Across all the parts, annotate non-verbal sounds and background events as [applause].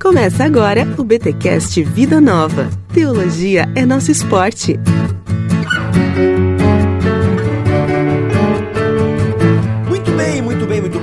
Começa agora o BTcast Vida Nova. Teologia é nosso esporte.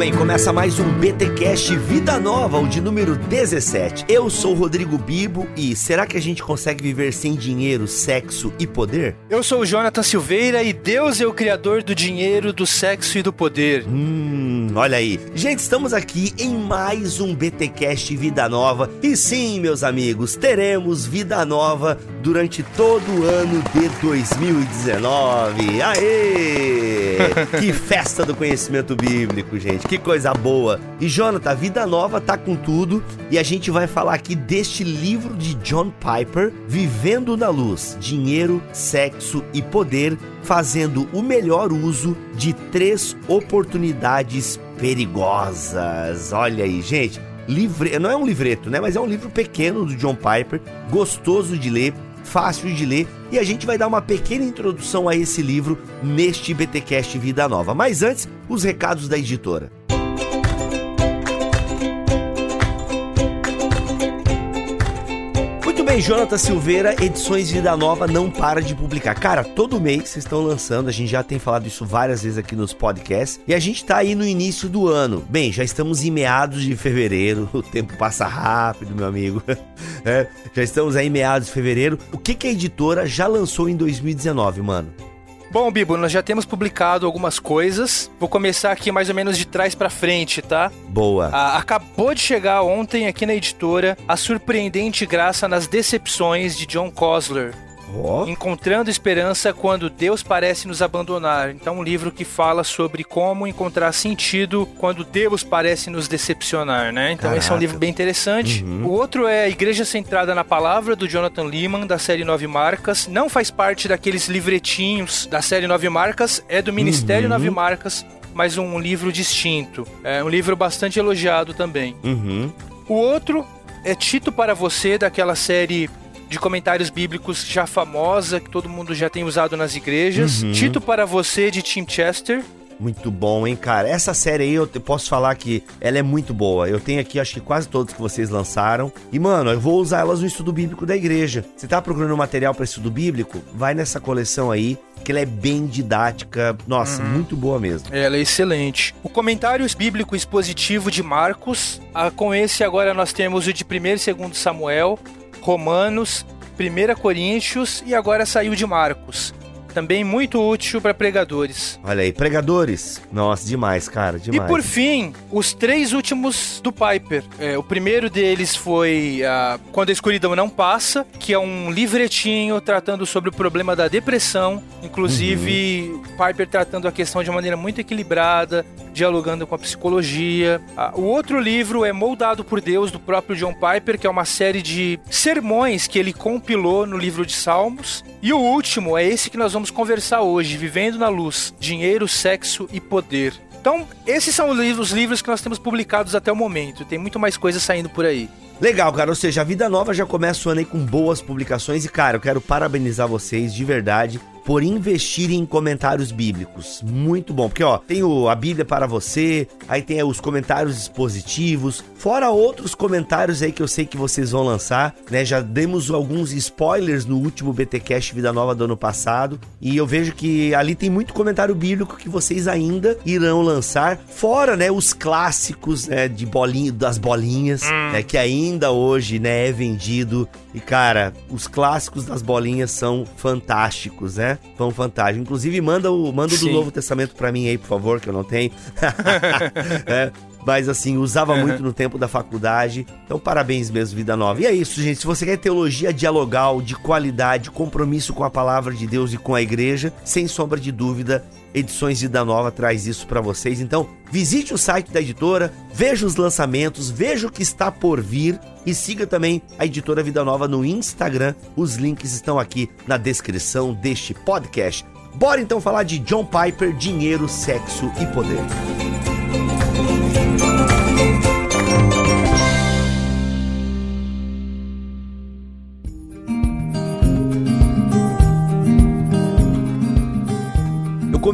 Bem, começa mais um BTcast Vida Nova, o de número 17. Eu sou o Rodrigo Bibo e será que a gente consegue viver sem dinheiro, sexo e poder? Eu sou o Jonathan Silveira e Deus é o criador do dinheiro, do sexo e do poder. Hum, olha aí. Gente, estamos aqui em mais um BTcast Vida Nova. E sim, meus amigos, teremos Vida Nova durante todo o ano de 2019. Aê! [laughs] que festa do conhecimento bíblico, gente. Que que coisa boa! E Jonathan, Vida Nova tá com tudo e a gente vai falar aqui deste livro de John Piper, Vivendo na Luz: Dinheiro, Sexo e Poder, fazendo o melhor uso de três oportunidades perigosas. Olha aí, gente. Livre... Não é um livreto, né? Mas é um livro pequeno do John Piper, gostoso de ler, fácil de ler e a gente vai dar uma pequena introdução a esse livro neste BTcast Vida Nova. Mas antes, os recados da editora. Bem, Jonathan Silveira, Edições Vida Nova não para de publicar. Cara, todo mês vocês estão lançando, a gente já tem falado isso várias vezes aqui nos podcasts, e a gente tá aí no início do ano. Bem, já estamos em meados de fevereiro, [laughs] o tempo passa rápido, meu amigo. [laughs] É, já estamos aí em meados de fevereiro. O que, que a editora já lançou em 2019, mano? Bom, Bibo, nós já temos publicado algumas coisas. Vou começar aqui mais ou menos de trás para frente, tá? Boa. Ah, acabou de chegar ontem aqui na editora a surpreendente graça nas decepções de John Cosler. Oh. Encontrando esperança quando Deus parece nos abandonar. Então, um livro que fala sobre como encontrar sentido quando Deus parece nos decepcionar, né? Então, Caraca. esse é um livro bem interessante. Uhum. O outro é A Igreja Centrada na Palavra, do Jonathan Lehman, da série Nove Marcas. Não faz parte daqueles livretinhos da série Nove Marcas, é do Ministério uhum. Nove Marcas, mas um livro distinto. É um livro bastante elogiado também. Uhum. O outro é Tito para Você, daquela série de comentários bíblicos já famosa, que todo mundo já tem usado nas igrejas. Uhum. Tito para você, de Tim Chester. Muito bom, hein, cara? Essa série aí eu posso falar que ela é muito boa. Eu tenho aqui, acho que quase todos que vocês lançaram. E, mano, eu vou usar elas no estudo bíblico da igreja. Você tá procurando material para estudo bíblico? Vai nessa coleção aí, que ela é bem didática. Nossa, uhum. muito boa mesmo. Ela é excelente. O comentário bíblico expositivo de Marcos. Ah, com esse agora nós temos o de 1 e 2 Samuel. Romanos, 1 Coríntios e agora saiu de Marcos. Também muito útil para pregadores. Olha aí, pregadores. Nossa, demais, cara, demais. E por fim, os três últimos do Piper. É, o primeiro deles foi uh, Quando a Escuridão Não Passa, que é um livretinho tratando sobre o problema da depressão. Inclusive, uhum. Piper tratando a questão de maneira muito equilibrada, dialogando com a psicologia. Uh, o outro livro é Moldado por Deus, do próprio John Piper, que é uma série de sermões que ele compilou no livro de Salmos. E o último é esse que nós vamos conversar hoje, Vivendo na Luz, Dinheiro, Sexo e Poder. Então, esses são os livros que nós temos publicados até o momento. Tem muito mais coisa saindo por aí. Legal, cara. Ou seja, a Vida Nova já começa o ano aí com boas publicações. E, cara, eu quero parabenizar vocês de verdade por investir em comentários bíblicos. Muito bom, porque ó, tem o, a Bíblia para você, aí tem os comentários expositivos, fora outros comentários aí que eu sei que vocês vão lançar, né? Já demos alguns spoilers no último BTcast Vida Nova do ano passado, e eu vejo que ali tem muito comentário bíblico que vocês ainda irão lançar, fora, né, os clássicos, né, de bolinha, das bolinhas, hum. né, que ainda hoje, né, é vendido. E cara, os clássicos das bolinhas são fantásticos, né? Pão fantástico. Inclusive, manda o, manda o do Novo Testamento para mim aí, por favor, que eu não tenho. [laughs] é, mas assim, usava muito no tempo da faculdade. Então, parabéns mesmo, Vida Nova. E é isso, gente. Se você quer teologia dialogal, de qualidade, compromisso com a palavra de Deus e com a igreja, sem sombra de dúvida, Edições Vida Nova traz isso para vocês. Então, visite o site da editora, veja os lançamentos, veja o que está por vir e siga também a editora Vida Nova no Instagram. Os links estão aqui na descrição deste podcast. Bora então falar de John Piper, dinheiro, sexo e poder.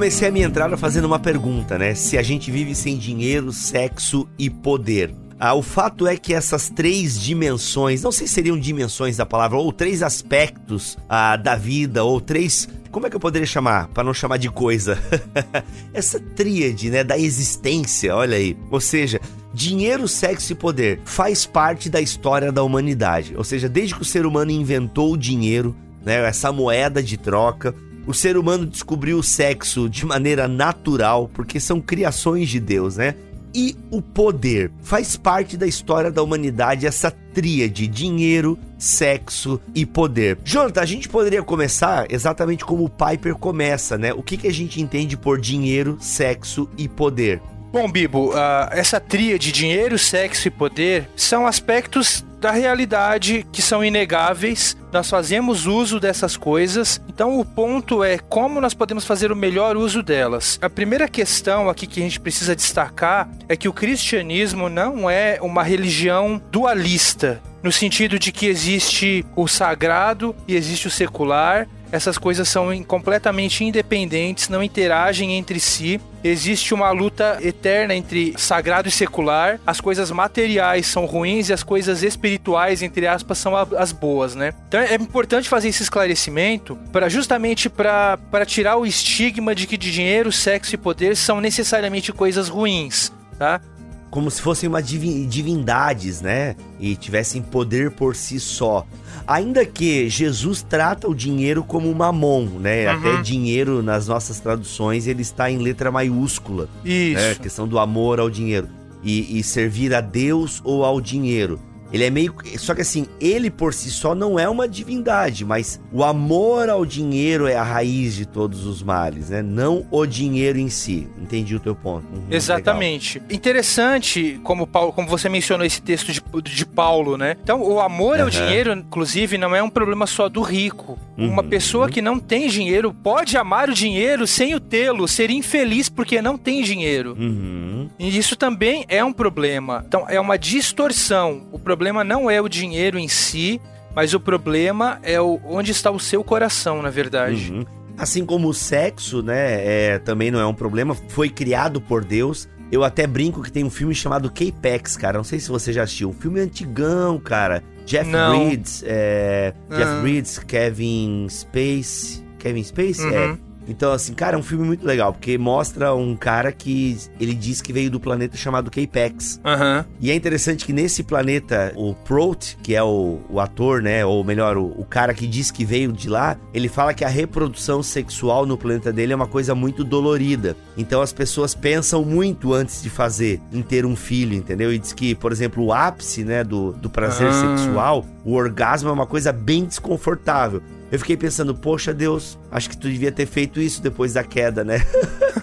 Comecei a minha entrada fazendo uma pergunta, né? Se a gente vive sem dinheiro, sexo e poder. Ah, o fato é que essas três dimensões, não sei se seriam dimensões da palavra, ou três aspectos ah, da vida, ou três como é que eu poderia chamar, para não chamar de coisa? [laughs] Essa tríade, né, da existência, olha aí. Ou seja, dinheiro, sexo e poder faz parte da história da humanidade. Ou seja, desde que o ser humano inventou o dinheiro, né, essa moeda de troca, o ser humano descobriu o sexo de maneira natural, porque são criações de Deus, né? E o poder faz parte da história da humanidade, essa tríade: dinheiro, sexo e poder. Jonathan, a gente poderia começar exatamente como o Piper começa, né? O que, que a gente entende por dinheiro, sexo e poder? Bom, Bibo, uh, essa tríade dinheiro, sexo e poder são aspectos da realidade que são inegáveis. Nós fazemos uso dessas coisas. Então o ponto é como nós podemos fazer o melhor uso delas. A primeira questão aqui que a gente precisa destacar é que o cristianismo não é uma religião dualista, no sentido de que existe o sagrado e existe o secular essas coisas são completamente independentes, não interagem entre si. Existe uma luta eterna entre sagrado e secular. As coisas materiais são ruins e as coisas espirituais, entre aspas, são as boas, né? Então é importante fazer esse esclarecimento para justamente para tirar o estigma de que dinheiro, sexo e poder são necessariamente coisas ruins, tá? Como se fossem uma divindades, né? E tivessem poder por si só. Ainda que Jesus trata o dinheiro como mamon, né? Uhum. Até dinheiro nas nossas traduções ele está em letra maiúscula. Isso. Né? A questão do amor ao dinheiro. E, e servir a Deus ou ao dinheiro. Ele é meio. Só que assim, ele por si só não é uma divindade, mas o amor ao dinheiro é a raiz de todos os males, né? Não o dinheiro em si. Entendi o teu ponto. Uhum, Exatamente. Legal. Interessante, como, Paulo, como você mencionou esse texto de, de Paulo, né? Então, o amor uhum. ao dinheiro, inclusive, não é um problema só do rico. Uhum. Uma pessoa que não tem dinheiro pode amar o dinheiro sem o tê-lo, ser infeliz porque não tem dinheiro. Uhum. E isso também é um problema. Então, é uma distorção. O problema problema não é o dinheiro em si, mas o problema é o, onde está o seu coração, na verdade. Uhum. Assim como o sexo, né, é, também não é um problema, foi criado por Deus. Eu até brinco que tem um filme chamado K-Pax, cara. Não sei se você já assistiu. Um filme antigão, cara. Jeff não. Bridges, é, Jeff Bridges, Kevin Space. Kevin Space? É. Uhum. É. Então, assim, cara, é um filme muito legal, porque mostra um cara que ele diz que veio do planeta chamado K-Pax. Uhum. E é interessante que nesse planeta, o Prout, que é o, o ator, né, ou melhor, o, o, cara que diz que veio de lá, ele fala que a reprodução sexual no planeta dele é uma coisa muito dolorida. Então as pessoas pensam muito antes de fazer, em ter um filho, entendeu? E diz que, por exemplo, o ápice, né, do, do prazer uhum. sexual, o orgasmo é uma coisa bem desconfortável. Eu fiquei pensando, poxa Deus, acho que tu devia ter feito isso depois da queda, né?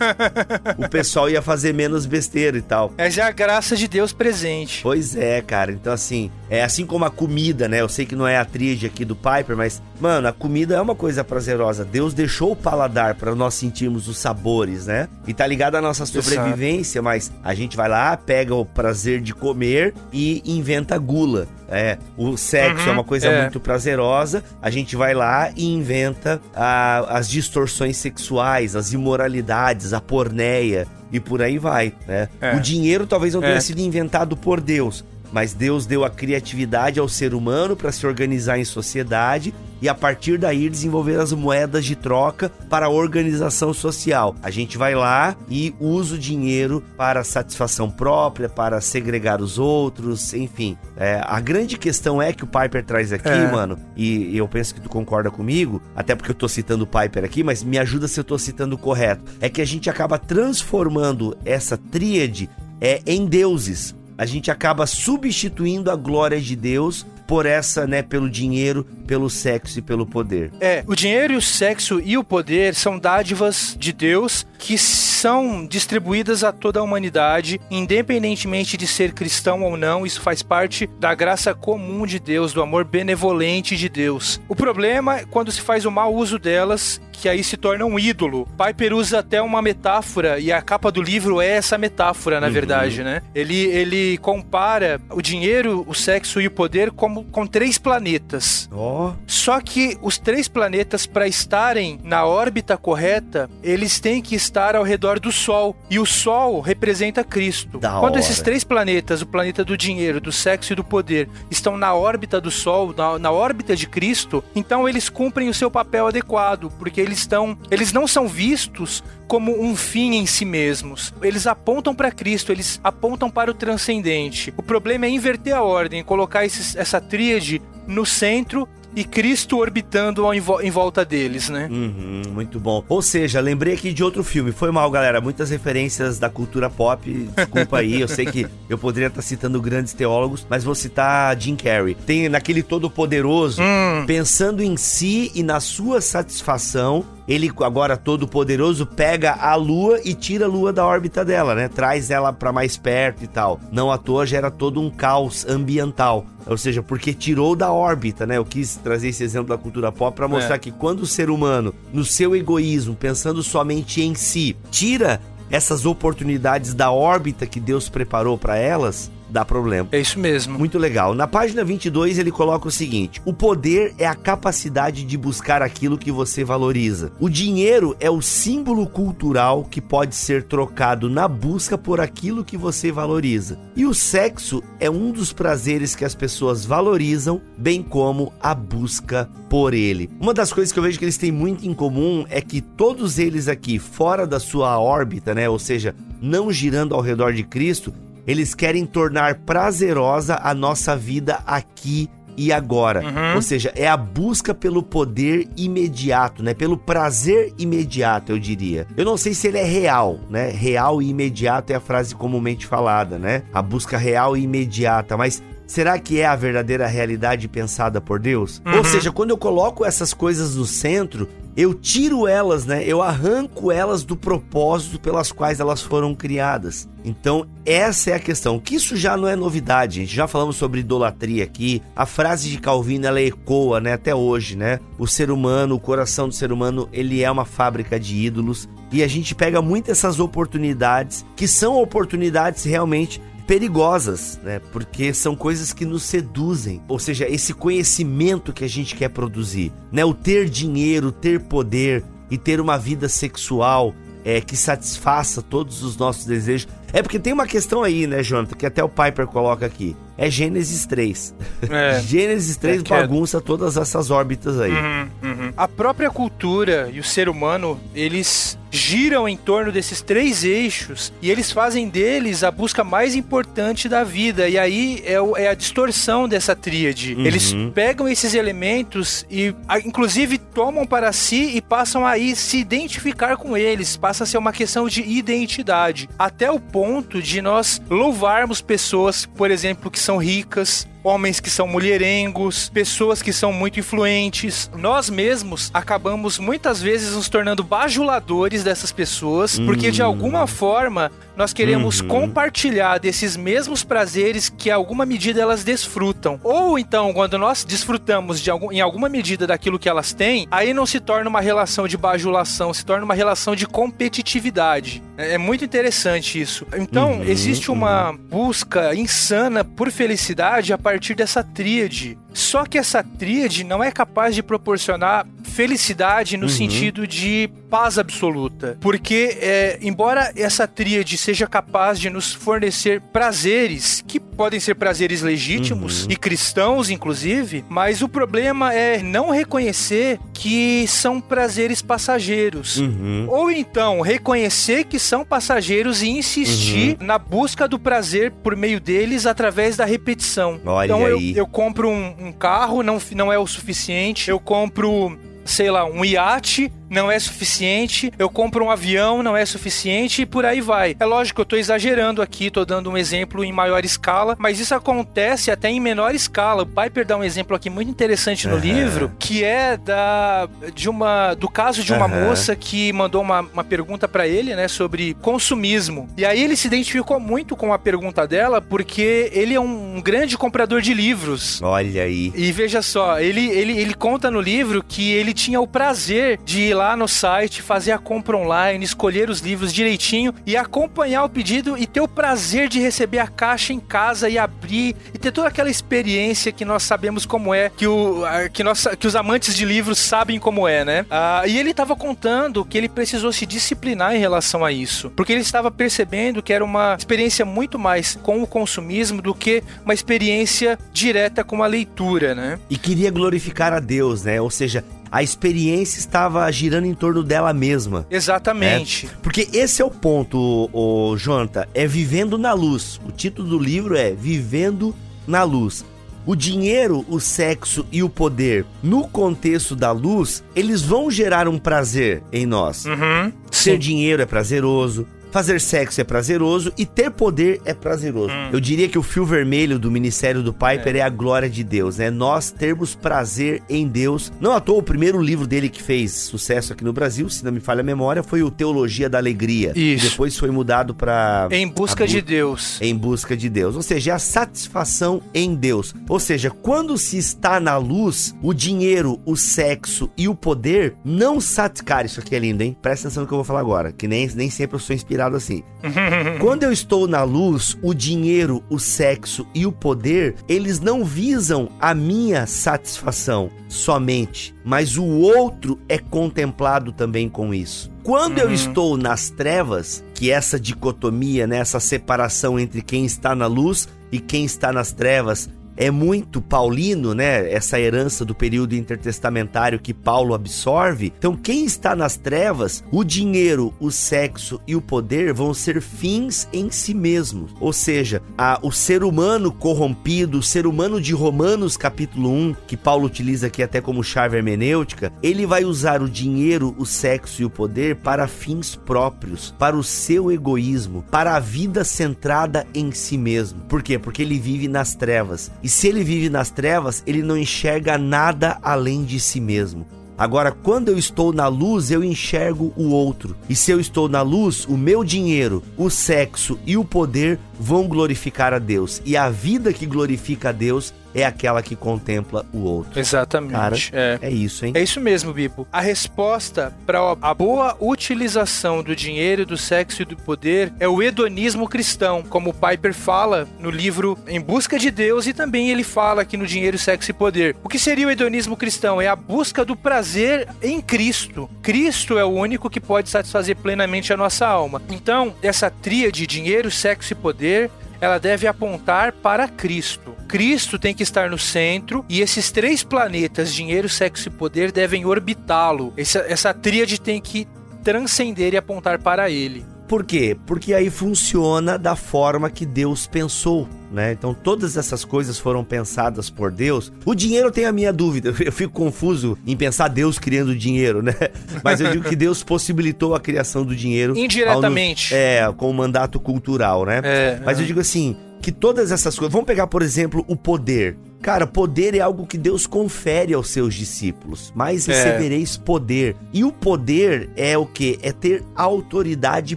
[laughs] o pessoal ia fazer menos besteira e tal. É já a graça de Deus presente. Pois é, cara. Então, assim, é assim como a comida, né? Eu sei que não é a tríade aqui do Piper, mas, mano, a comida é uma coisa prazerosa. Deus deixou o paladar para nós sentirmos os sabores, né? E tá ligado à nossa sobrevivência, mas a gente vai lá, pega o prazer de comer e inventa gula. É, o sexo uhum, é uma coisa é. muito prazerosa. A gente vai lá e inventa a, as distorções sexuais, as imoralidades, a porneia e por aí vai, né? É. O dinheiro talvez não tenha é. sido inventado por Deus, mas Deus deu a criatividade ao ser humano para se organizar em sociedade e a partir daí desenvolver as moedas de troca para a organização social. A gente vai lá e usa o dinheiro para satisfação própria, para segregar os outros, enfim. É, a grande questão é que o Piper traz aqui, é. mano, e, eu penso que tu concorda comigo, até porque eu tô citando o Piper aqui, mas me ajuda se eu tô citando correto. É que a gente acaba transformando essa tríade é, em deuses a gente acaba substituindo a glória de Deus por essa, né, pelo dinheiro, pelo sexo e pelo poder. É, o dinheiro, o sexo e o poder são dádivas de Deus que são distribuídas a toda a humanidade, independentemente de ser cristão ou não, isso faz parte da graça comum de Deus, do amor benevolente de Deus. O problema é quando se faz o mau uso delas que aí se torna um ídolo. Piper usa até uma metáfora, e a capa do livro é essa metáfora, na uhum. verdade, né? Ele, ele compara o dinheiro, o sexo e o poder como, com três planetas. Oh. Só que os três planetas, para estarem na órbita correta, eles têm que estar ao redor redor do Sol. E o Sol representa Cristo. Da Quando hora. esses três planetas, o planeta do dinheiro, do sexo e do poder, estão na órbita do Sol, na, na órbita de Cristo, então eles cumprem o seu papel adequado, porque eles estão, eles não são vistos como um fim em si mesmos. Eles apontam para Cristo, eles apontam para o transcendente. O problema é inverter a ordem, colocar esses- essa tríade no centro e Cristo orbitando em, vo- em volta deles, né? Uhum, muito bom. Ou seja, lembrei aqui de outro filme. Foi mal, galera. Muitas referências da cultura pop. Desculpa aí. eu sei que [laughs] eu poderia estar citando grandes teólogos, mas vou citar Jim Carrey. Tem naquele Todo-Poderoso, Hum, pensando em si e na sua satisfação. Ele, agora todo poderoso, pega a lua e tira a lua da órbita dela, né? Traz ela pra mais perto e tal. Não à toa gera todo um caos ambiental. Ou seja, porque tirou da órbita, né? Eu quis trazer esse exemplo da cultura pop pra mostrar É. que quando o ser humano, no seu egoísmo, pensando somente em si, tira essas oportunidades da órbita que Deus preparou pra elas, dá problema. é isso mesmo. Muito legal. Na página 22 ele coloca o seguinte: O poder é a capacidade de buscar aquilo que você valoriza. O dinheiro é o símbolo cultural que pode ser trocado na busca por aquilo que você valoriza. E o sexo é um dos prazeres que as pessoas valorizam, bem como a busca por ele. Uma das coisas que eu vejo que eles têm muito em comum é que todos eles aqui fora da sua órbita, né, ou seja, não girando ao redor de Cristo, eles querem tornar prazerosa a nossa vida aqui e agora. Uhum. Ou seja, é a busca pelo poder imediato, né? Pelo prazer imediato, eu diria. Eu não sei se ele é real, né? Real e imediato é a frase comumente falada, né? A busca real e imediata, mas Será que é a verdadeira realidade pensada por Deus? Ou seja, quando eu coloco essas coisas no centro, eu tiro elas, né? Eu arranco elas do propósito pelas quais elas foram criadas. Então, essa é a questão. Que isso já não é novidade, gente. Já falamos sobre idolatria aqui. A frase de Calvino ela ecoa, né, até hoje, né? O ser humano, o coração do ser humano, ele é uma fábrica de ídolos. E a gente pega muito essas oportunidades, que são oportunidades realmente perigosas, né? Porque são coisas que nos seduzem, ou seja, esse conhecimento que a gente quer produzir, né? O ter dinheiro, ter poder e ter uma vida sexual é, que satisfaça todos os nossos desejos. É porque tem uma questão aí, né, Jonathan, que até o Piper coloca aqui. É Gênesis 3. É. Gênesis 3 É é- bagunça todas essas órbitas aí. Uhum, uhum. A própria cultura e o ser humano, eles giram em torno desses três eixos e eles fazem deles a busca mais importante da vida. E aí é, o- é a distorção dessa tríade. Uhum. Eles pegam esses elementos e, inclusive, tomam para si e passam a ir se identificar com eles. Passa a ser uma questão de identidade. Até o ponto de nós louvarmos pessoas, por exemplo, que são ricas, homens que são mulherengos, pessoas que são muito influentes. Nós mesmos acabamos muitas vezes nos tornando bajuladores dessas pessoas, porque de alguma forma nós queremos Uhum. compartilhar desses mesmos prazeres que, em alguma medida, elas desfrutam. Ou então, quando nós desfrutamos de algum, em alguma medida daquilo que elas têm, aí não se torna uma relação de bajulação, se torna uma relação de competitividade. É, é muito interessante isso. Então, Uhum, existe uma busca insana por felicidade a partir dessa tríade. Só que essa tríade não é capaz de proporcionar felicidade no Uhum. sentido de paz absoluta. Porque, é, embora essa tríade seja capaz de nos fornecer prazeres, que podem ser prazeres legítimos Uhum. e cristãos, inclusive, mas o problema é não reconhecer que são prazeres passageiros. Uhum. Ou então reconhecer que são passageiros e insistir Uhum. na busca do prazer por meio deles através da repetição. Olha então eu, eu compro um, um carro, não, não é o suficiente. Eu compro, sei lá, um iate, não é suficiente. Eu compro um avião, não é suficiente e por aí vai. É lógico que eu tô exagerando aqui, tô dando um exemplo em maior escala, mas isso acontece até em menor escala. O Piper dá um exemplo aqui muito interessante no Aham. livro, que é da de uma do caso de uma Aham. moça que mandou uma, uma pergunta pra ele, né, sobre consumismo. E aí ele se identificou muito com a pergunta dela porque ele é um grande comprador de livros. Olha aí. E veja só, ele, ele, ele conta no livro que ele tinha o prazer de ir lá no site, fazer a compra online, escolher os livros direitinho e acompanhar o pedido e ter o prazer de receber a caixa em casa e abrir e ter toda aquela experiência que nós sabemos como é, que, o, que, nós, que os amantes de livros sabem como é, né? Ah, e ele estava contando que ele precisou se disciplinar em relação a isso, porque ele estava percebendo que era uma experiência muito mais com o consumismo do que uma experiência direta com a leitura, né? E queria glorificar a Deus, né? Ou seja, a experiência estava girando em torno dela mesma. Exatamente. Né? Porque esse é o ponto, o, o Jonathan, é vivendo na luz. O título do livro é Vivendo na Luz. O dinheiro, o sexo e o poder, no contexto da luz, eles vão gerar um prazer em nós. Uhum, Ser dinheiro é prazeroso, Fazer sexo é prazeroso e ter poder é prazeroso. Hum. Eu diria que o fio vermelho do ministério do Piper é. é. a glória de Deus, né? Nós termos prazer em Deus. Não à toa, o primeiro livro dele que fez sucesso aqui no Brasil, se não me falha a memória, foi o Teologia da Alegria. Isso. Depois foi mudado para Em Busca bu de Deus. Em Busca de Deus. Ou seja, é a satisfação em Deus. Ou seja, quando se está na luz, o dinheiro, o sexo e o poder não satisfazem. Cara, isso aqui é lindo, hein? Presta atenção no que eu vou falar agora, que nem, nem sempre eu sou inspirado assim. [laughs] Quando eu estou na luz, o dinheiro, o sexo e o poder, eles não visam a minha satisfação somente, mas o outro é contemplado também com isso. Quando uhum. eu estou nas trevas, que essa dicotomia, né, essa separação entre quem está na luz e quem está nas trevas é muito paulino, né? Essa herança do período intertestamentário que Paulo absorve. Então, quem está nas trevas, o dinheiro, o sexo e o poder vão ser fins em si mesmos. Ou seja, a, o ser humano corrompido, o ser humano de Romanos capítulo 1, que Paulo utiliza aqui até como chave hermenêutica, ele vai usar o dinheiro, o sexo e o poder para fins próprios, para o seu egoísmo, para a vida centrada em si mesmo. Por quê? Porque ele vive nas trevas. Se ele vive nas trevas, ele não enxerga nada além de si mesmo. Agora, quando eu estou na luz, eu enxergo o outro. E se eu estou na luz, o meu dinheiro, o sexo e o poder vão glorificar a Deus. E a vida que glorifica a Deus é aquela que contempla o outro. Exatamente. Cara, é. é isso, hein? É isso mesmo, Bibo. A resposta para a boa utilização do dinheiro, do sexo e do poder é o hedonismo cristão, como o Piper fala no livro Em Busca de Deus e também ele fala aqui no Dinheiro, Sexo e Poder. O que seria o hedonismo cristão? É a busca do prazer em Cristo. Cristo é o único que pode satisfazer plenamente a nossa alma. Então, essa tríade dinheiro, sexo e poder ela deve apontar para Cristo. Cristo tem que estar no centro e esses três planetas, dinheiro, sexo e poder, devem orbitá-lo. Essa, essa tríade tem que transcender e apontar para ele. Por quê? Porque aí funciona da forma que Deus pensou, né? Então todas essas coisas foram pensadas por Deus. O dinheiro tem a minha dúvida. [laughs] Eu fico confuso em pensar Deus criando dinheiro, né? [laughs] Mas eu digo que Deus possibilitou a criação do dinheiro indiretamente. É, com o mandato cultural, né? É, Mas é. eu digo assim, que todas essas coisas. Vamos pegar, por exemplo, o poder. Cara, poder é algo que Deus confere aos seus discípulos, mas É. recebereis poder. E o poder é o que? É ter autoridade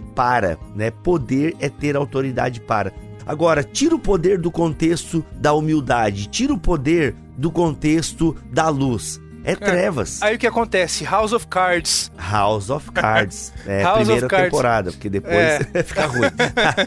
para, né? Poder é ter autoridade para. Agora, tira o poder do contexto da humildade, tira o poder do contexto da luz. É trevas. Aí o que acontece? House of Cards. House of Cards. [laughs] É, House of primeira Cards. temporada, porque depois É. [laughs] fica ruim.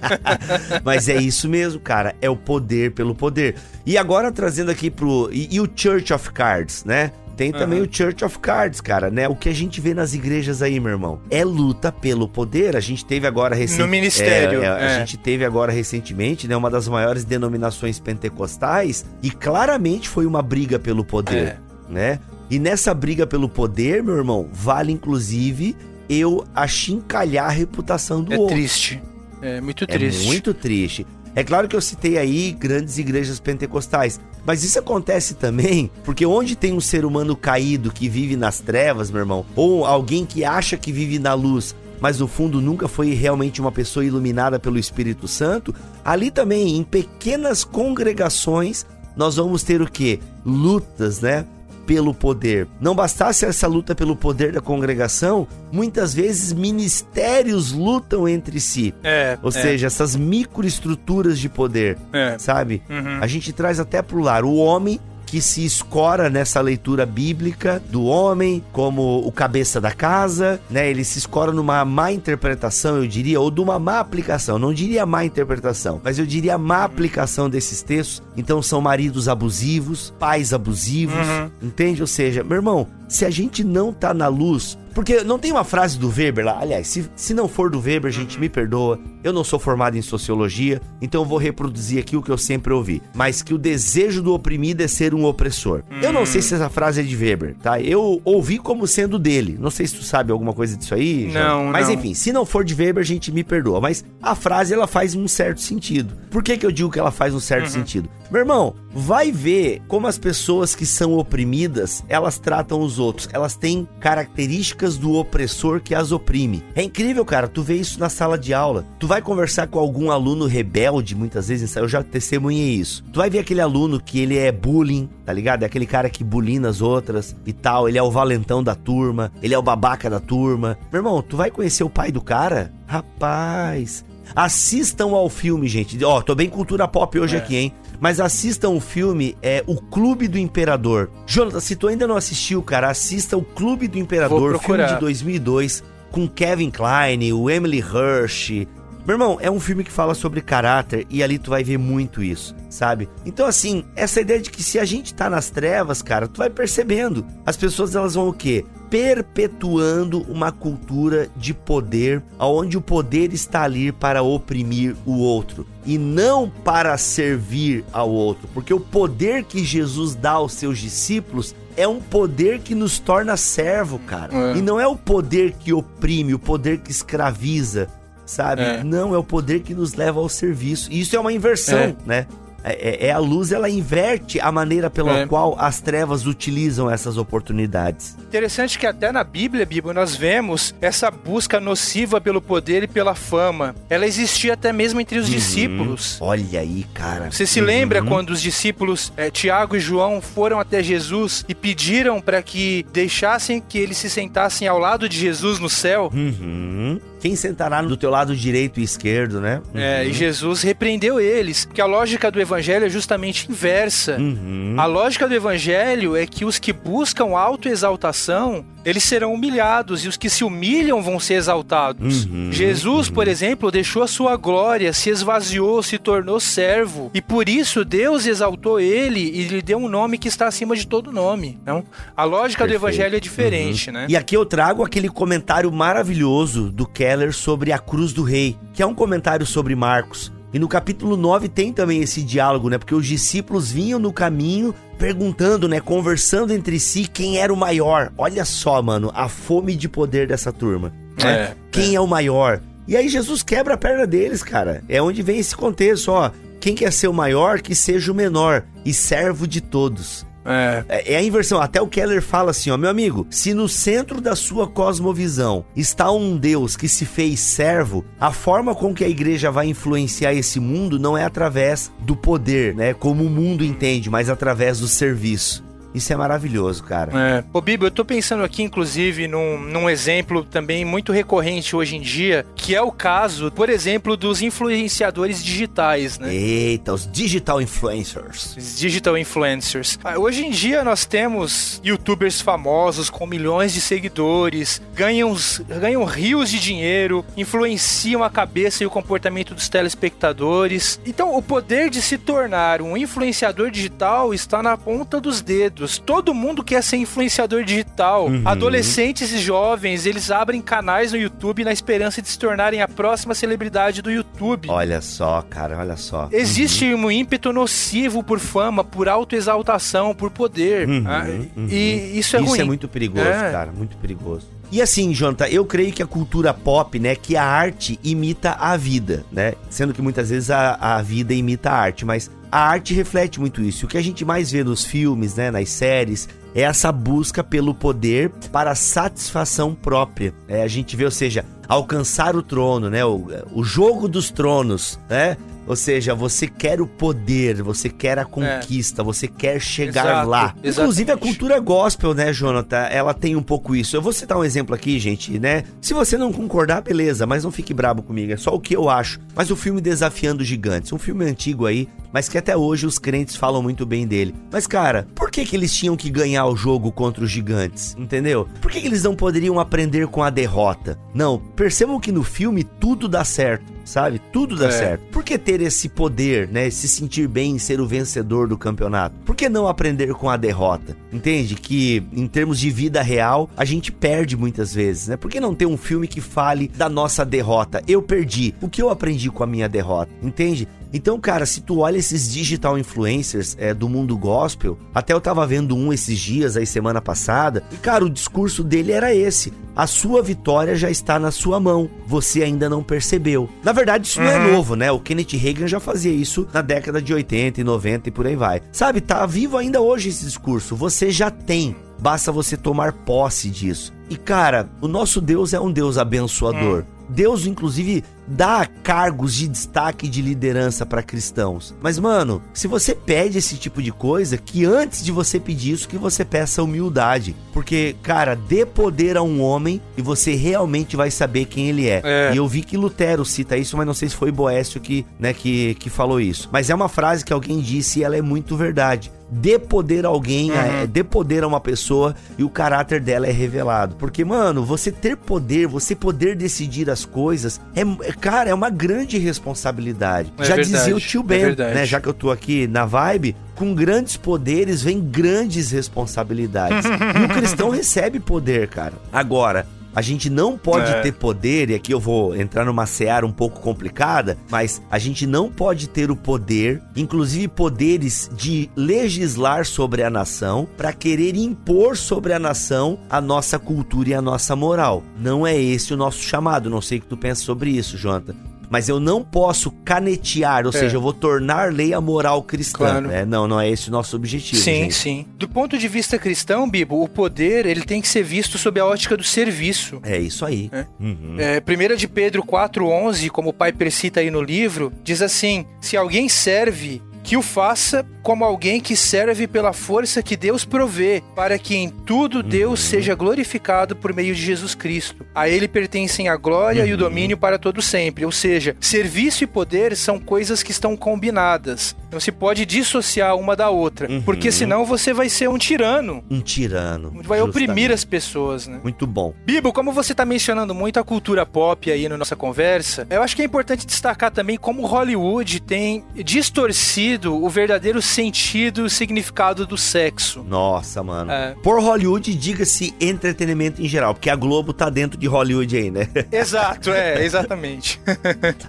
[laughs] Mas é isso mesmo, cara. É o poder pelo poder. E agora trazendo aqui pro. E, e o Church of Cards, né? Tem também Aham. o Church of Cards, cara, né? O que a gente vê nas igrejas aí, meu irmão, é luta pelo poder. A gente teve agora recentemente. No ministério, A é. gente teve agora recentemente, né? Uma das maiores denominações pentecostais. E claramente foi uma briga pelo poder É. né? E nessa briga pelo poder, meu irmão, vale inclusive eu achincalhar a reputação do É outro. triste. É muito É triste. muito triste. É claro que eu citei aí grandes igrejas pentecostais, mas isso acontece também porque onde tem um ser humano caído que vive nas trevas, meu irmão, ou alguém que acha que vive na luz, mas no fundo nunca foi realmente uma pessoa iluminada pelo Espírito Santo, ali também em pequenas congregações nós vamos ter o que? Lutas, né? Pelo poder. Não bastasse essa luta pelo poder da congregação, muitas vezes ministérios lutam entre si. É. Ou é, seja, essas microestruturas de poder, é. sabe? Uhum. A gente traz até pro lar. O homem que se escora nessa leitura bíblica do homem como o cabeça da casa, né? Ele se escora numa má interpretação, eu diria, ou de uma má aplicação. Não diria má interpretação, mas eu diria má aplicação desses textos. Então são maridos abusivos, pais abusivos, uhum. entende? Ou seja, meu irmão, se a gente não tá na luz, porque não tem uma frase do Weber lá, aliás, se, se não for do Weber, gente, me perdoa, eu não sou formado em sociologia, então eu vou reproduzir aqui o que eu sempre ouvi, mas que o desejo do oprimido é ser um opressor. Eu não sei se essa frase é de Weber, tá? Eu ouvi como sendo dele, não sei se tu sabe alguma coisa disso aí. Não, Mas não. enfim, se não for de Weber, a gente me perdoa, mas a frase ela faz um certo sentido. Por que que eu digo que ela faz um certo uhum. sentido? Meu irmão, vai ver como as pessoas que são oprimidas, elas tratam os outros. Elas têm características do opressor que as oprime. É incrível, cara, tu vê isso na sala de aula. Tu vai conversar com algum aluno rebelde, muitas vezes, eu já testemunhei isso. Tu vai ver aquele aluno que ele é bullying, tá ligado? É aquele cara que bulina as outras e tal, ele é o valentão da turma, ele é o babaca da turma. Meu irmão, tu vai conhecer o pai do cara? Rapaz, Assistam ao filme, gente. Ó, oh, tô bem cultura pop hoje é. aqui, hein? Mas assistam o filme, é O Clube do Imperador. Jonathan, se tu ainda não assistiu, cara, assista O Clube do Imperador, filme de 2002, com Kevin Kline, o Emily Hirsch. Meu irmão, é um filme que fala sobre caráter e ali tu vai ver muito isso, sabe? Então assim, essa ideia de que se a gente tá nas trevas, cara, tu vai percebendo. As pessoas elas vão o quê? perpetuando uma cultura de poder, onde o poder está ali para oprimir o outro e não para servir ao outro, porque o poder que Jesus dá aos seus discípulos é um poder que nos torna servo, cara. É. E não é o poder que oprime, o poder que escraviza, sabe? É. Não, é o poder que nos leva ao serviço. E isso é uma inversão, é. né? É, é, é, a luz, ela inverte a maneira pela é. qual as trevas utilizam essas oportunidades. Interessante que até na Bíblia, Bíblia, nós vemos essa busca nociva pelo poder e pela fama. Ela existia até mesmo entre os uhum. discípulos. Olha aí, cara. Você se uhum. lembra quando os discípulos é, Tiago e João foram até Jesus e pediram para que deixassem que eles se sentassem ao lado de Jesus no céu? Uhum quem sentará do teu lado direito e esquerdo, né? Uhum. É, e Jesus repreendeu eles, que a lógica do evangelho é justamente inversa. Uhum. A lógica do evangelho é que os que buscam autoexaltação eles serão humilhados e os que se humilham vão ser exaltados. Uhum, Jesus, uhum. por exemplo, deixou a sua glória, se esvaziou, se tornou servo e por isso Deus exaltou ele e lhe deu um nome que está acima de todo nome. Não? A lógica Perfeito. do evangelho é diferente, uhum. né? E aqui eu trago aquele comentário maravilhoso do Keller sobre a cruz do rei, que é um comentário sobre Marcos. E no capítulo 9 tem também esse diálogo, né? Porque os discípulos vinham no caminho perguntando, né? Conversando entre si quem era o maior. Olha só, mano, a fome de poder dessa turma. Né? É, quem é. é o maior? E aí Jesus quebra a perna deles, cara. É onde vem esse contexto, ó. Quem quer ser o maior, que seja o menor e servo de todos. É. é. é. a inversão. Até o Keller fala assim, ó, meu amigo, se no centro da sua cosmovisão está um Deus que se fez servo, a forma com que a igreja vai influenciar esse mundo não é através do poder, né, como o mundo entende, mas através do serviço. Isso é maravilhoso, cara. É. Ô, Bibo, eu tô pensando aqui, inclusive, num, num exemplo também muito recorrente hoje em dia, que é o caso, por exemplo, dos influenciadores digitais, né? Eita, os digital influencers. Os digital influencers. Ah, hoje em dia nós temos youtubers famosos com milhões de seguidores, ganham, ganham rios de dinheiro, influenciam a cabeça e o comportamento dos telespectadores. Então, o poder de se tornar um influenciador digital está na ponta dos dedos Todo mundo quer ser influenciador digital. Uhum. Adolescentes e jovens, eles abrem canais no YouTube na esperança de se tornarem a próxima celebridade do YouTube. Olha só, cara, olha só. Existe uhum. um ímpeto nocivo por fama, por autoexaltação, por poder. Uhum, ah, uhum. E isso é isso ruim. Isso é muito perigoso, é. cara, muito perigoso. E assim, Jonathan, eu creio que a cultura pop, né, que a arte imita a vida, né? Sendo que muitas vezes a, a vida imita a arte, mas a arte reflete muito isso. O que a gente mais vê nos filmes, né, nas séries, é essa busca pelo poder para satisfação própria. É, a gente vê, ou seja, alcançar o trono, né, o, o jogo dos tronos, né? Ou seja, você quer o poder, você quer a conquista, é. você quer chegar Exato, lá. Exatamente. Inclusive a cultura gospel, né, Jonathan? Ela tem um pouco isso. Eu vou citar um exemplo aqui, gente, né? Se você não concordar, beleza, mas não fique brabo comigo. É só o que eu acho. Mas o filme Desafiando Gigantes, um filme antigo aí, mas que até hoje os crentes falam muito bem dele. Mas, cara, por que, que eles tinham que ganhar o jogo contra os gigantes? Entendeu? Por que, que eles não poderiam aprender com a derrota? Não, percebam que no filme tudo dá certo sabe? Tudo dá é. certo. Por que ter esse poder, né? Se sentir bem em ser o vencedor do campeonato? Por que não aprender com a derrota? Entende? Que em termos de vida real, a gente perde muitas vezes, né? Por que não ter um filme que fale da nossa derrota? Eu perdi. O que eu aprendi com a minha derrota? Entende? Então, cara, se tu olha esses digital influencers é, do mundo gospel, até eu tava vendo um esses dias, aí semana passada, e cara, o discurso dele era esse: a sua vitória já está na sua mão, você ainda não percebeu. Na verdade, isso não é uhum. novo, né? O Kenneth Reagan já fazia isso na década de 80 e 90 e por aí vai. Sabe, tá vivo ainda hoje esse discurso, você já tem. Basta você tomar posse disso. E cara, o nosso Deus é um Deus abençoador. Hum. Deus, inclusive, dá cargos de destaque de liderança para cristãos. Mas, mano, se você pede esse tipo de coisa, que antes de você pedir isso, que você peça humildade. Porque, cara, dê poder a um homem e você realmente vai saber quem ele é. é. E eu vi que Lutero cita isso, mas não sei se foi Boécio que, né, que, que falou isso. Mas é uma frase que alguém disse e ela é muito verdade dê poder a alguém, uhum. é, dê poder a uma pessoa e o caráter dela é revelado. Porque, mano, você ter poder, você poder decidir as coisas, é, é cara, é uma grande responsabilidade. É Já verdade, dizia o tio Ben, é né? Já que eu tô aqui na vibe, com grandes poderes vem grandes responsabilidades. [laughs] e o cristão recebe poder, cara. Agora, a gente não pode é. ter poder, e aqui eu vou entrar numa seara um pouco complicada, mas a gente não pode ter o poder, inclusive poderes de legislar sobre a nação, para querer impor sobre a nação a nossa cultura e a nossa moral. Não é esse o nosso chamado. Não sei o que tu pensa sobre isso, Jonathan mas eu não posso canetear, ou é. seja, eu vou tornar lei a moral cristã. Claro. Né? Não, não é esse o nosso objetivo. Sim, gente. sim. Do ponto de vista cristão, Bibo, o poder ele tem que ser visto sob a ótica do serviço. É isso aí. É. Uhum. É, 1 de Pedro 4,11, como o pai precita aí no livro, diz assim: se alguém serve, que o faça como alguém que serve pela força que Deus provê, para que em tudo Deus uhum. seja glorificado por meio de Jesus Cristo. A ele pertencem a glória uhum. e o uhum. domínio para todo sempre. Ou seja, serviço e poder são coisas que estão combinadas. Não se pode dissociar uma da outra, uhum. porque senão você vai ser um tirano. Um tirano. Vai justamente. oprimir as pessoas, né? Muito bom. Bibo, como você está mencionando muito a cultura pop aí na nossa conversa, eu acho que é importante destacar também como Hollywood tem distorcido o verdadeiro sentido e significado do sexo. Nossa, mano. É. Por Hollywood, diga-se entretenimento em geral, porque a Globo tá dentro de Hollywood aí, né? [laughs] Exato, é, exatamente.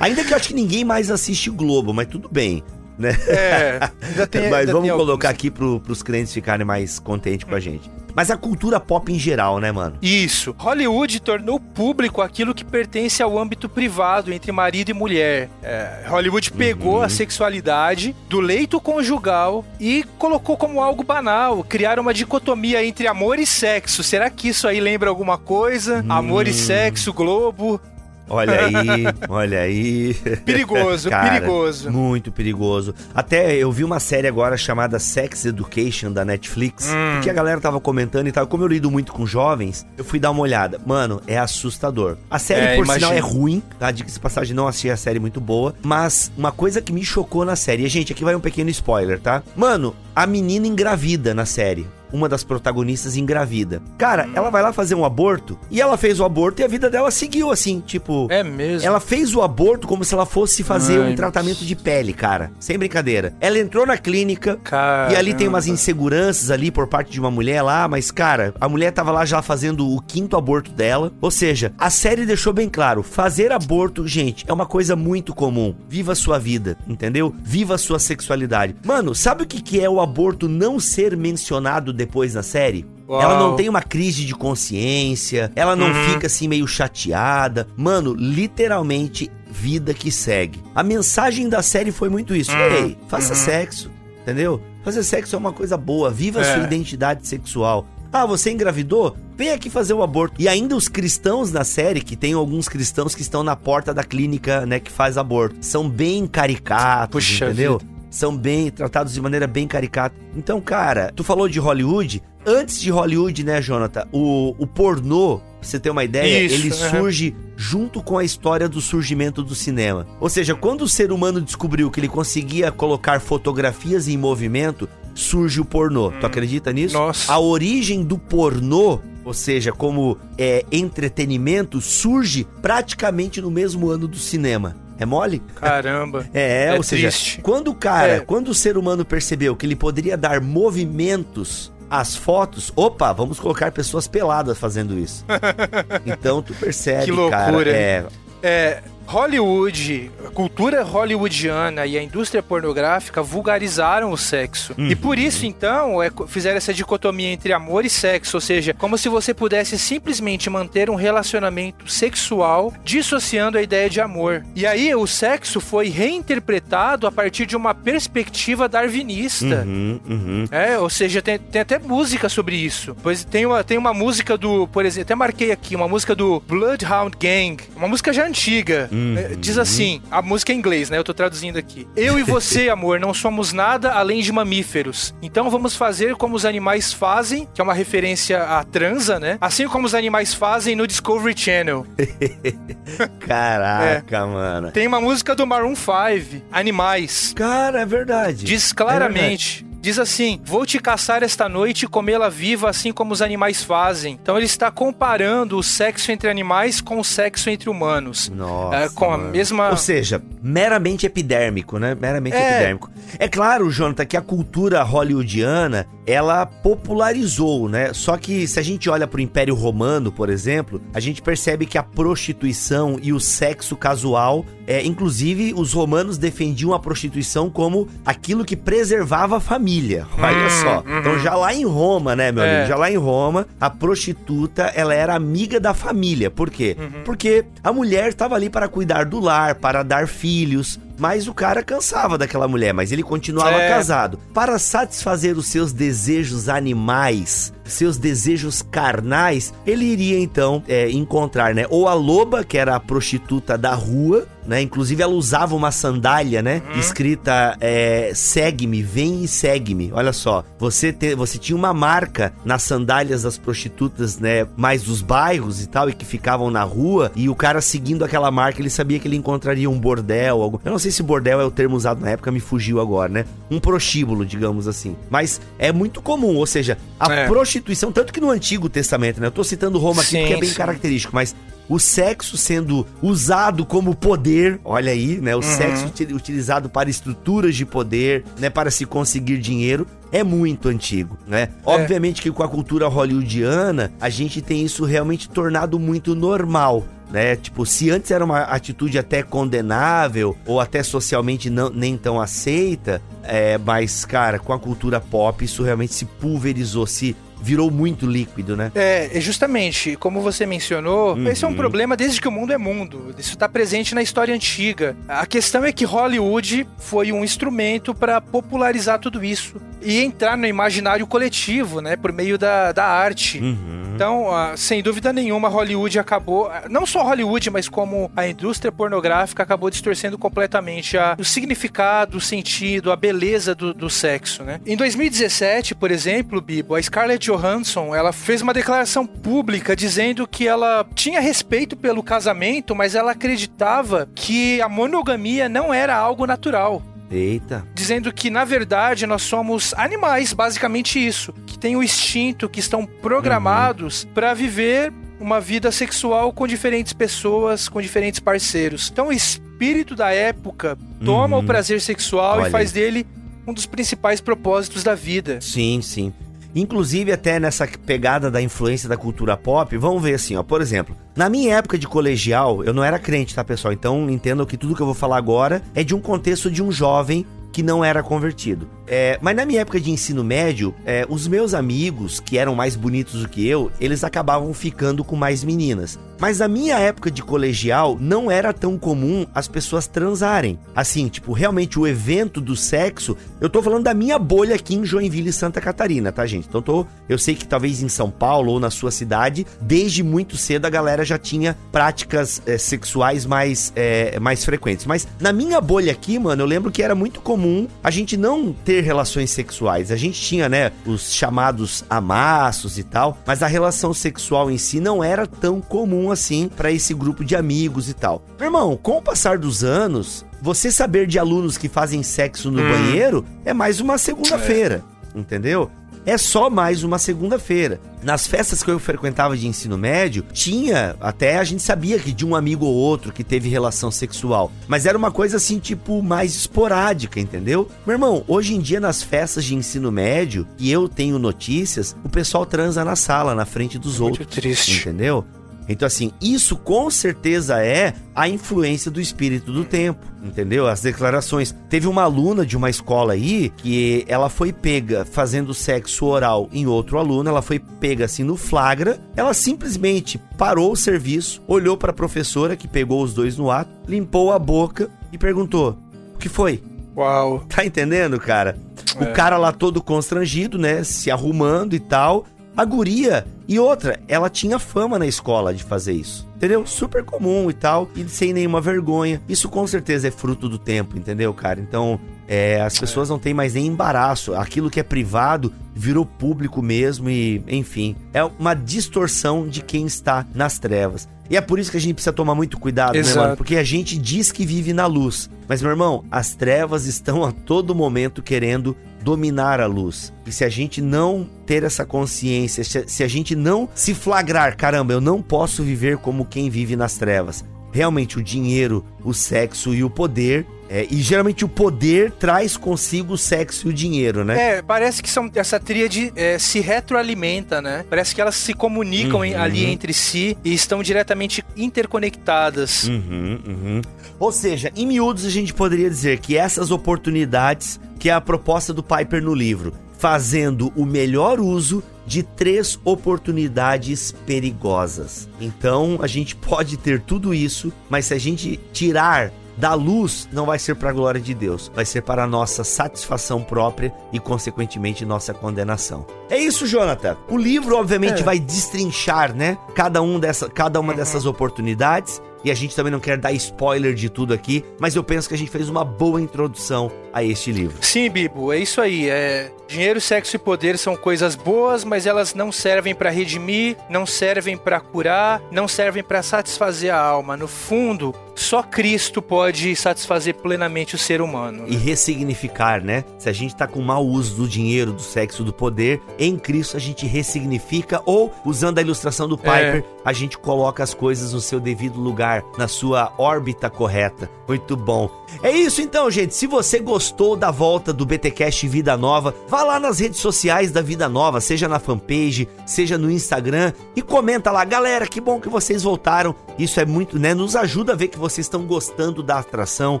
Ainda que eu acho que ninguém mais assiste Globo, mas tudo bem. Né? É, ainda tem, [laughs] mas ainda vamos colocar alguns. aqui pro, pros clientes ficarem mais contentes com a gente mas a cultura pop em geral, né, mano? Isso. Hollywood tornou público aquilo que pertence ao âmbito privado entre marido e mulher. É, Hollywood pegou uhum. a sexualidade do leito conjugal e colocou como algo banal, criaram uma dicotomia entre amor e sexo. Será que isso aí lembra alguma coisa? Hum. Amor e sexo, Globo. Olha aí, olha aí. [laughs] Perigoso, Cara, perigoso. Muito perigoso. Até eu vi uma série agora chamada Sex Education da Netflix, hum. que a galera tava comentando e tal. Como eu lido muito com jovens, eu fui dar uma olhada. Mano, é assustador. A série, é, por sinal, é ruim, tá? Diga-se passagem, não achei a série muito boa. Mas uma coisa que me chocou na série, e, gente, aqui vai um pequeno spoiler, tá? Mano, a menina engravida na série uma das protagonistas engravida. Cara, ela vai lá fazer um aborto e ela fez o aborto e a vida dela seguiu assim, tipo. É mesmo? Ela fez o aborto como se ela fosse fazer Ai, um tratamento de pele, cara. Sem brincadeira. Ela entrou na clínica Caramba. e ali tem umas inseguranças ali por parte de uma mulher lá, mas, cara, a mulher tava lá já fazendo o quinto aborto dela. Ou seja, a série deixou bem claro: fazer aborto, gente, é uma coisa muito comum. Viva a sua vida, entendeu? Viva a sua sexualidade. Mano, sabe o que, que é o aborto não ser mencionado depois na série. Uau. Ela não tem uma crise de consciência, ela não uhum. fica assim meio chateada. Mano, literalmente, vida que segue. A mensagem da série foi muito isso. Uhum. Ei, faça uhum. sexo, entendeu? Fazer sexo é uma coisa boa, viva a sua é. identidade sexual. Ah, você engravidou? Vem aqui fazer o aborto. E ainda os cristãos na série, que tem alguns cristãos que estão na porta da clínica, né, que faz aborto, são bem caricatos, Puxa entendeu? vida. São bem tratados de maneira bem caricata. Então, cara, tu falou de Hollywood. Antes de Hollywood, né, Jonathan? O, o pornô, pra você ter uma ideia, Isso, ele aham. surge junto com a história do surgimento do cinema. Ou seja, quando o ser humano descobriu que ele conseguia colocar fotografias em movimento, surge o pornô. Tu acredita nisso? Nossa. A origem do pornô, ou seja, como é, entretenimento, surge praticamente no mesmo ano do cinema. É mole? Caramba. É, É ou seja, triste. quando o cara, É. quando o ser humano percebeu que ele poderia dar movimentos às fotos, opa, vamos colocar pessoas peladas fazendo isso. [laughs] então tu percebe, Que cara, loucura, é, É, Hollywood, a cultura hollywoodiana e a indústria pornográfica vulgarizaram o sexo. Uhum. E por isso, então, é, fizeram essa dicotomia entre amor e sexo, ou seja, como se você pudesse simplesmente manter um relacionamento sexual dissociando a ideia de amor. E aí, o sexo foi reinterpretado a partir de uma perspectiva darwinista. uhum, uhum. É, ou seja, tem, tem até música sobre isso. Pois tem uma, tem uma música do, por exemplo, até marquei aqui, uma música do Bloodhound Gang, uma música já antiga. Uhum. É, diz assim, a música é em inglês, né? Eu tô traduzindo aqui. Eu e você, [laughs] amor, não somos nada além de mamíferos. Então vamos fazer como os animais fazem, que é uma referência à transa, né? Assim como os animais fazem no Discovery Channel. [laughs] Caraca, mano. Tem uma música do Maroon 5, Animais. Cara, é verdade. Diz É claramente. Diz assim: Vou te caçar esta noite e comê-la viva, assim como os animais fazem. Então ele está comparando o sexo entre animais com o sexo entre humanos. Nossa, É, com a mano. mesma- Ou seja, meramente epidérmico, né? Meramente É. epidérmico. É claro, Jonathan, que a cultura hollywoodiana, ela popularizou, né? Só que se a gente olha pro Império Romano, por exemplo, a gente percebe que a prostituição e o sexo casual, é, inclusive os romanos defendiam a prostituição como aquilo que preservava a família. [laughs] Olha Hum, só. uhum. Então já lá em Roma, né, meu É. amigo? Já lá em Roma, a prostituta, ela era amiga da família. Por quê? Uhum. Porque a mulher estava ali para cuidar do lar, para dar filhos, mas o cara cansava daquela mulher, mas ele continuava É. casado. Para satisfazer os seus desejos animais, seus desejos carnais, ele iria então é, encontrar, né? Ou a loba, que era a prostituta da rua, né? Inclusive ela usava uma sandália, né? Escrita é, segue-me, vem e segue-me. Olha só, você, te- você tinha uma marca nas sandálias das prostitutas, né? Mais dos bairros e tal, e que ficavam na rua, e o cara seguindo aquela marca, ele sabia que ele encontraria um bordel, algo. Eu não sei se bordel é o termo usado na época, me fugiu agora, né? Um prostíbulo, digamos assim. Mas é muito comum, ou seja, a É. prostituição, tanto que no Antigo Testamento, né? Eu tô citando Roma aqui Sim, porque é bem sim. característico, mas o sexo sendo usado como poder, olha aí, né? O sexo uti- utilizado para estruturas de poder, né? Para se conseguir dinheiro, é muito antigo, né? Obviamente que com a cultura hollywoodiana, a gente tem isso realmente tornado muito normal. Né? Tipo, se antes era uma atitude até condenável ou até socialmente não, nem tão aceita, é, mas, cara, com a cultura pop, isso realmente se pulverizou, se virou muito líquido, né? É, é justamente, como você mencionou, Uhum. esse é um problema desde que o mundo é mundo. Isso está presente na história antiga. A questão é que Hollywood foi um instrumento para popularizar tudo isso e entrar no imaginário coletivo, né, por meio da, da arte. Uhum. Então, ah, sem dúvida nenhuma, Hollywood acabou, ah, não só Hollywood, mas como a indústria pornográfica acabou distorcendo completamente a- o significado, o sentido, a beleza do, do sexo, né? Em 2017, por exemplo, Bibo, a Scarlett Johansson, ela fez uma declaração pública dizendo que ela tinha respeito pelo casamento, mas ela acreditava que a monogamia não era algo natural Eita. dizendo que na verdade nós somos animais, basicamente isso, que têm o instinto, que estão programados para viver uma vida sexual com diferentes pessoas, com diferentes parceiros. Então o espírito da época toma Uhum. o prazer sexual Olha e faz dele um dos principais propósitos da vida. Sim, sim. Inclusive, até nessa pegada da influência da cultura pop, vamos ver assim, ó. Por exemplo, na minha época de colegial, eu não era crente, tá, pessoal? Então entendam que tudo que eu vou falar agora é de um contexto de um jovem que não era convertido. É, mas na minha época de ensino médio, é, os meus amigos, que eram mais bonitos do que eu, eles acabavam ficando com mais meninas. Mas na minha época de colegial, não era tão comum as pessoas transarem. Assim, tipo, realmente o evento do sexo, eu tô falando da minha bolha aqui em Joinville, Santa Catarina, tá, gente? Então tô, eu sei que talvez em São Paulo ou na sua cidade, desde muito cedo a galera já tinha práticas é, sexuais mais, é, mais frequentes. Mas na minha bolha aqui, mano, eu lembro que era muito comum a gente não ter relações sexuais. A gente tinha, né, os chamados amassos e tal, mas a relação sexual em si não era tão comum assim para esse grupo de amigos e tal. Meu irmão, com o passar dos anos, você saber de alunos que fazem sexo no hum. banheiro é mais uma segunda-feira, é. entendeu? É só mais uma segunda-feira. Nas festas que eu frequentava de ensino médio, tinha, até a gente sabia que de um amigo ou outro que teve relação sexual, mas era uma coisa assim, tipo, mais esporádica, entendeu? Meu irmão, hoje em dia nas festas de ensino médio, e eu tenho notícias, o pessoal transa na sala, na frente dos Muito outros. Triste. Entendeu? Então, assim, isso com certeza é a influência do espírito do tempo, entendeu? As declarações. Teve uma aluna de uma escola aí que ela foi pega fazendo sexo oral em outro aluno, ela foi pega assim no flagra, ela simplesmente parou o serviço, olhou para a professora que pegou os dois no ato, limpou a boca e perguntou: "O que foi?" Uau. Tá entendendo, cara? É. O cara lá todo constrangido, né, se arrumando e tal, a guria. E outra, ela tinha fama na escola de fazer isso. Entendeu? Super comum e tal, e sem nenhuma vergonha. Isso com certeza é fruto do tempo, entendeu, cara? Então, é, as pessoas não têm mais nem embaraço. Aquilo que é privado virou público mesmo e, enfim, é uma distorção de quem está nas trevas. E é por isso que a gente precisa tomar muito cuidado, Exato. né, mano? Porque a gente diz que vive na luz. Mas, meu irmão, as trevas estão a todo momento querendo dominar a luz. E se a gente não ter essa consciência, se a gente não se flagrar, caramba, eu não posso viver como quem vive nas trevas. Realmente, o dinheiro, o sexo e o poder é, e geralmente o poder traz consigo o sexo e o dinheiro, né? É, parece que são, essa tríade é, se retroalimenta, né? Parece que elas se comunicam uhum. ali entre si e estão diretamente interconectadas. Uhum, uhum. Ou seja, em miúdos a gente poderia dizer que essas oportunidades, que é a proposta do Piper no livro, fazendo o melhor uso de três oportunidades perigosas. Então a gente pode ter tudo isso, mas se a gente tirar da luz não vai ser para a glória de Deus, vai ser para a nossa satisfação própria e, consequentemente, nossa condenação. É isso, Jonathan. O livro, obviamente, é. vai destrinchar, né? Cada, um dessa, cada uma uhum. dessas oportunidades. E a gente também não quer dar spoiler de tudo aqui, mas eu penso que a gente fez uma boa introdução a este livro. Sim, Bibo, é isso aí. É... Dinheiro, sexo e poder são coisas boas, mas elas não servem para redimir, não servem para curar, não servem para satisfazer a alma. No fundo, só Cristo pode satisfazer plenamente o ser humano. Né? E ressignificar, né? Se a gente tá com mau uso do dinheiro, do sexo, do poder, em Cristo a gente ressignifica ou, usando a ilustração do Piper, é. a gente coloca as coisas no seu devido lugar, na sua órbita correta. Muito bom. É isso então, gente. Se você gostou da volta do BTcast Vida Nova, vá lá nas redes sociais da Vida Nova, seja na fanpage, seja no Instagram e comenta lá, galera, que bom que vocês voltaram. Isso é muito, né, nos ajuda a ver que vocês estão gostando da atração.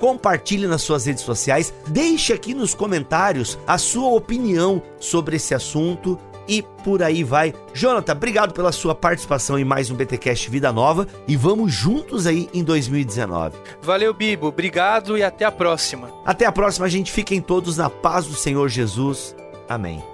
Compartilhe nas suas redes sociais, deixe aqui nos comentários a sua opinião sobre esse assunto e por aí vai. Jonathan, obrigado pela sua participação em mais um BTcast Vida Nova e vamos juntos aí em 2019. Valeu, Bibo. Obrigado e até a próxima. Até a próxima, gente. Fiquem todos na paz do Senhor Jesus. Amém.